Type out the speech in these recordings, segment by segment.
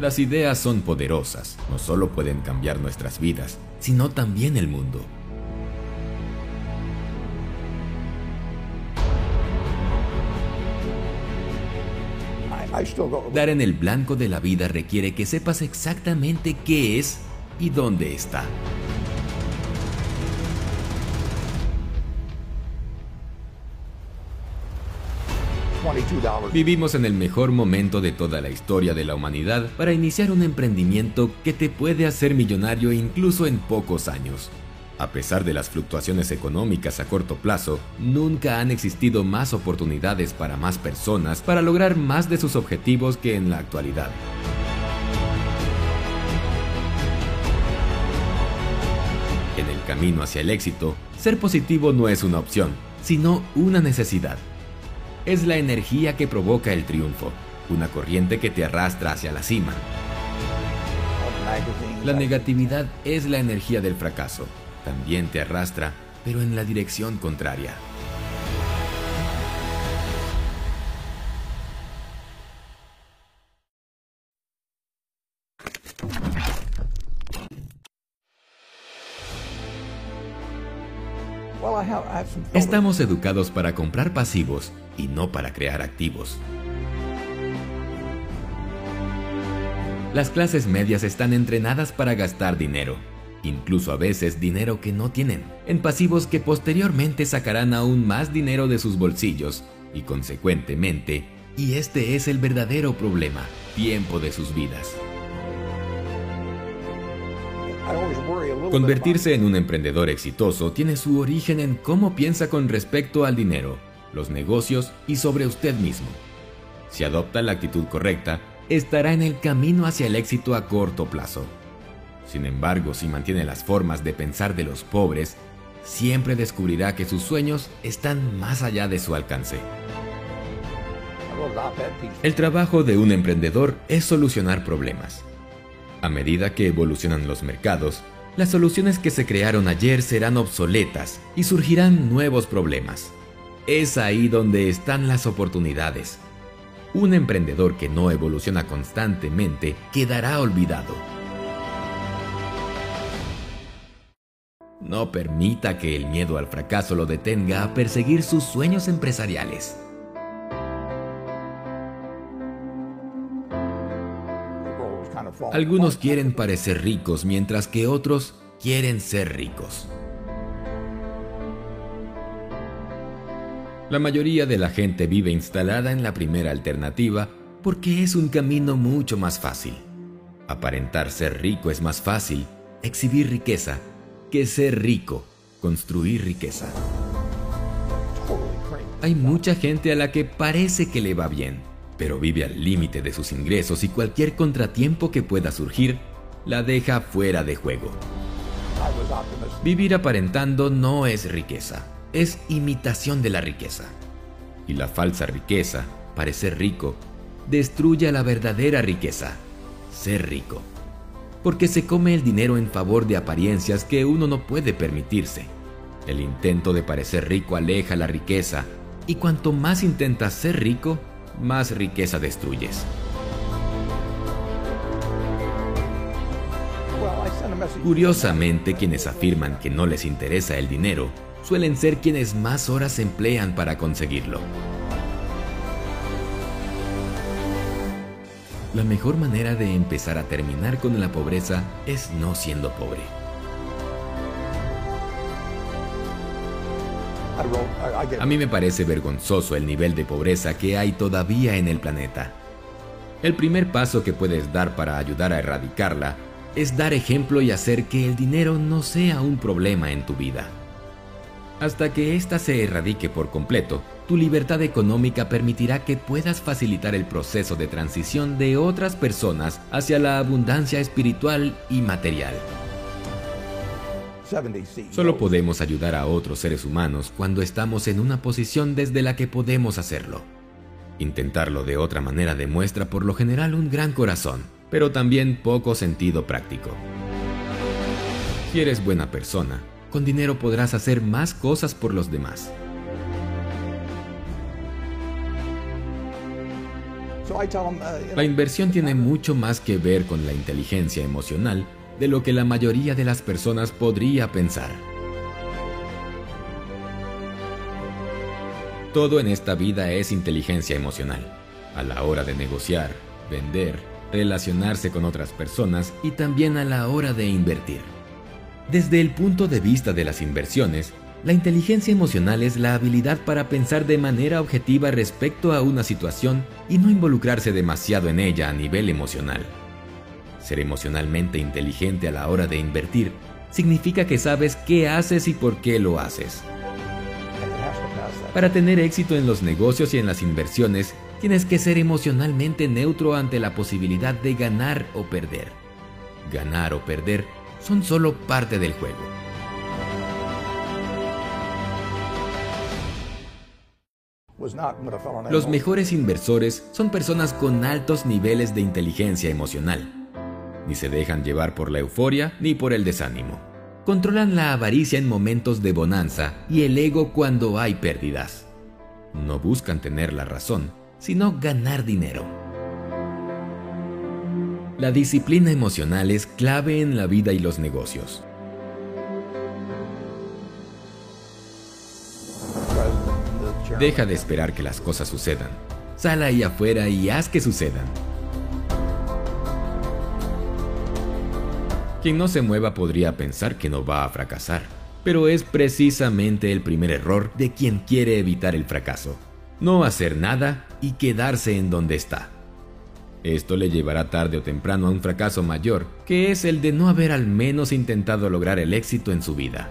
Las ideas son poderosas, no solo pueden cambiar nuestras vidas, sino también el mundo. Dar en el blanco de la vida requiere que sepas exactamente qué es y dónde está. Vivimos en el mejor momento de toda la historia de la humanidad para iniciar un emprendimiento que te puede hacer millonario incluso en pocos años. A pesar de las fluctuaciones económicas a corto plazo, nunca han existido más oportunidades para más personas para lograr más de sus objetivos que en la actualidad. En el camino hacia el éxito, ser positivo no es una opción, sino una necesidad es la energía que provoca el triunfo, una corriente que te arrastra hacia la cima. La negatividad es la energía del fracaso, también te arrastra, pero en la dirección contraria. Estamos educados para comprar pasivos y no para crear activos. Las clases medias están entrenadas para gastar dinero, incluso a veces dinero que no tienen, en pasivos que posteriormente sacarán aún más dinero de sus bolsillos y consecuentemente, y este es el verdadero problema, tiempo de sus vidas. Convertirse en un emprendedor exitoso tiene su origen en cómo piensa con respecto al dinero, los negocios y sobre usted mismo. Si adopta la actitud correcta, estará en el camino hacia el éxito a corto plazo. Sin embargo, si mantiene las formas de pensar de los pobres, siempre descubrirá que sus sueños están más allá de su alcance. El trabajo de un emprendedor es solucionar problemas. A medida que evolucionan los mercados, las soluciones que se crearon ayer serán obsoletas y surgirán nuevos problemas. Es ahí donde están las oportunidades. Un emprendedor que no evoluciona constantemente quedará olvidado. No permita que el miedo al fracaso lo detenga a perseguir sus sueños empresariales. Algunos quieren parecer ricos mientras que otros quieren ser ricos. La mayoría de la gente vive instalada en la primera alternativa porque es un camino mucho más fácil. Aparentar ser rico es más fácil, exhibir riqueza, que ser rico, construir riqueza. Hay mucha gente a la que parece que le va bien, pero vive al límite de sus ingresos y cualquier contratiempo que pueda surgir la deja fuera de juego. Vivir aparentando no es riqueza, es imitación de la riqueza. Y la falsa riqueza, parecer rico, destruye a la verdadera riqueza, ser rico. Porque se come el dinero en favor de apariencias que uno no puede permitirse. El intento de parecer rico aleja la riqueza, y cuanto más intentas ser rico, más riqueza destruyes. Curiosamente, quienes afirman que no les interesa el dinero suelen ser quienes más horas emplean para conseguirlo. La mejor manera de empezar a terminar con la pobreza es no siendo pobre. A mí me parece vergonzoso el nivel de pobreza que hay todavía en el planeta. El primer paso que puedes dar para ayudar a erradicarla es dar ejemplo y hacer que el dinero no sea un problema en tu vida. Hasta que ésta se erradique por completo, tu libertad económica permitirá que puedas facilitar el proceso de transición de otras personas hacia la abundancia espiritual y material. Solo podemos ayudar a otros seres humanos cuando estamos en una posición desde la que podemos hacerlo. Intentarlo de otra manera demuestra por lo general un gran corazón, pero también poco sentido práctico. Si eres buena persona, con dinero podrás hacer más cosas por los demás. La inversión tiene mucho más que ver con la inteligencia emocional de lo que la mayoría de las personas podría pensar. Todo en esta vida es inteligencia emocional. A la hora de negociar, vender, relacionarse con otras personas y también a la hora de invertir. Desde el punto de vista de las inversiones, la inteligencia emocional es la habilidad para pensar de manera objetiva respecto a una situación y no involucrarse demasiado en ella a nivel emocional. Ser emocionalmente inteligente a la hora de invertir significa que sabes qué haces y por qué lo haces. Para tener éxito en los negocios y en las inversiones, tienes que ser emocionalmente neutro ante la posibilidad de ganar o perder. Ganar o perder son solo parte del juego. Los mejores inversores son personas con altos niveles de inteligencia emocional. Ni se dejan llevar por la euforia ni por el desánimo controlan la avaricia en momentos de bonanza y el ego cuando hay pérdidas. No buscan tener la razón, sino ganar dinero. La disciplina emocional es clave en la vida y los negocios. Deja de esperar que las cosas sucedan. Sal ahí afuera y haz que sucedan. Quien no se mueva podría pensar que no va a fracasar, pero es precisamente el primer error de quien quiere evitar el fracaso. No hacer nada y quedarse en donde está. Esto le llevará tarde o temprano a un fracaso mayor, que es el de no haber al menos intentado lograr el éxito en su vida.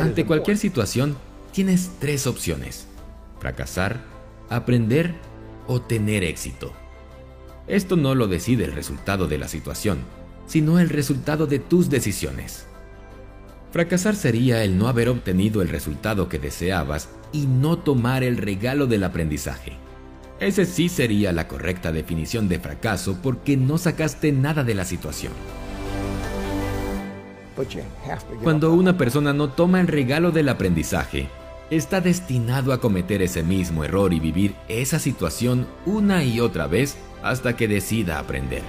Ante cualquier situación, tienes tres opciones. Fracasar, aprender o tener éxito. Esto no lo decide el resultado de la situación, sino el resultado de tus decisiones. Fracasar sería el no haber obtenido el resultado que deseabas y no tomar el regalo del aprendizaje. Ese sí sería la correcta definición de fracaso porque no sacaste nada de la situación. Cuando una persona no toma el regalo del aprendizaje, está destinado a cometer ese mismo error y vivir esa situación una y otra vez hasta que decida aprender.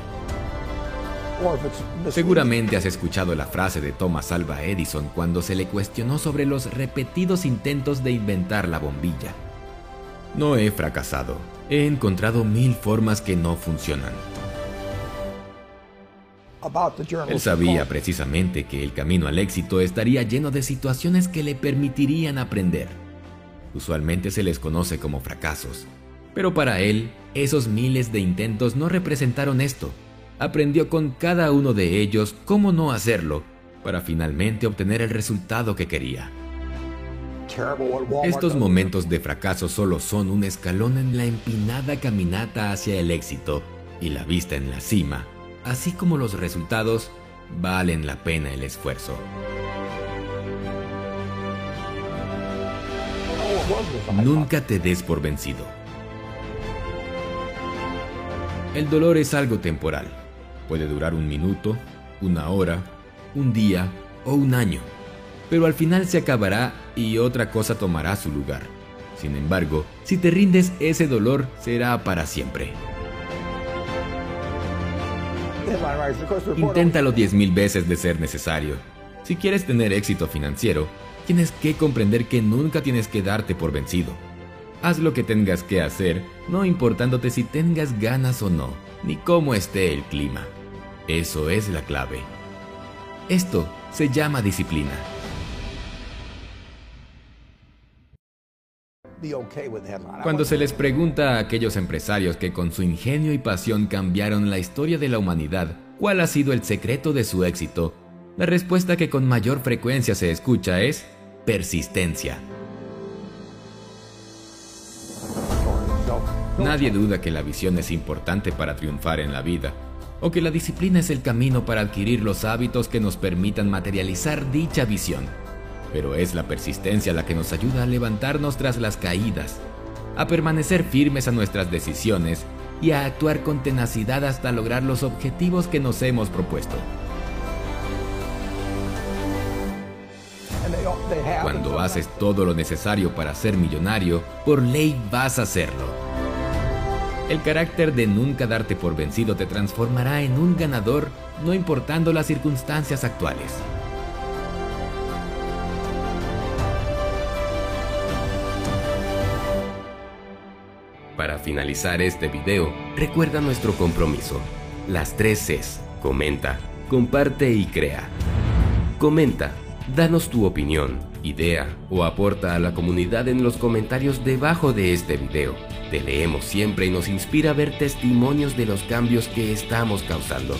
Seguramente has escuchado la frase de Thomas Alva Edison cuando se le cuestionó sobre los repetidos intentos de inventar la bombilla. No he fracasado, he encontrado mil formas que no funcionan. Él sabía precisamente que el camino al éxito estaría lleno de situaciones que le permitirían aprender. Usualmente se les conoce como fracasos, pero para él, esos miles de intentos no representaron esto aprendió con cada uno de ellos cómo no hacerlo para finalmente obtener el resultado que quería. Estos momentos de fracaso solo son un escalón en la empinada caminata hacia el éxito y la vista en la cima, así como los resultados, valen la pena el esfuerzo. Nunca te des por vencido. El dolor es algo temporal Puede durar un minuto, una hora, un día o un año, pero al final se acabará y otra cosa tomará su lugar. Sin embargo, si te rindes, ese dolor será para siempre. Inténtalo 10.000 veces de ser necesario. Si quieres tener éxito financiero, tienes que comprender que nunca tienes que darte por vencido. Haz lo que tengas que hacer, no importándote si tengas ganas o no, ni cómo esté el clima. Eso es la clave. Esto se llama disciplina. Cuando se les pregunta a aquellos empresarios que con su ingenio y pasión cambiaron la historia de la humanidad, ¿cuál ha sido el secreto de su éxito? La respuesta que con mayor frecuencia se escucha es persistencia. Nadie duda que la visión es importante para triunfar en la vida, o que la disciplina es el camino para adquirir los hábitos que nos permitan materializar dicha visión. Pero es la persistencia la que nos ayuda a levantarnos tras las caídas, a permanecer firmes a nuestras decisiones y a actuar con tenacidad hasta lograr los objetivos que nos hemos propuesto. Cuando haces todo lo necesario para ser millonario, por ley vas a hacerlo. El carácter de nunca darte por vencido te transformará en un ganador, no importando las circunstancias actuales. Para finalizar este video, recuerda nuestro compromiso. Las tres Cs. Comenta, comparte y crea. Comenta, danos tu opinión, idea o aporta a la comunidad en los comentarios debajo de este video. Te leemos siempre y nos inspira a ver testimonios de los cambios que estamos causando.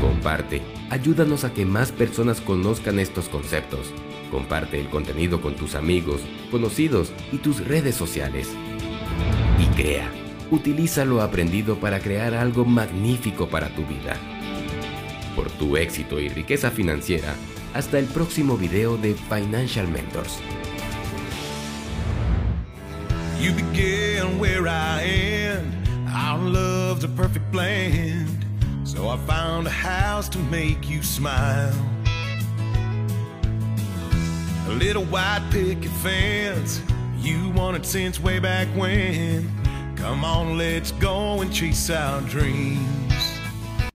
Comparte, ayúdanos a que más personas conozcan estos conceptos. Comparte el contenido con tus amigos, conocidos y tus redes sociales. Y crea, utiliza lo aprendido para crear algo magnífico para tu vida. Por tu éxito y riqueza financiera, hasta el próximo video de Financial Mentors. You begin where I end. Our love's a perfect blend. So I found a house to make you smile. A little white picket fence. You wanted since way back when. Come on, let's go and chase our dreams.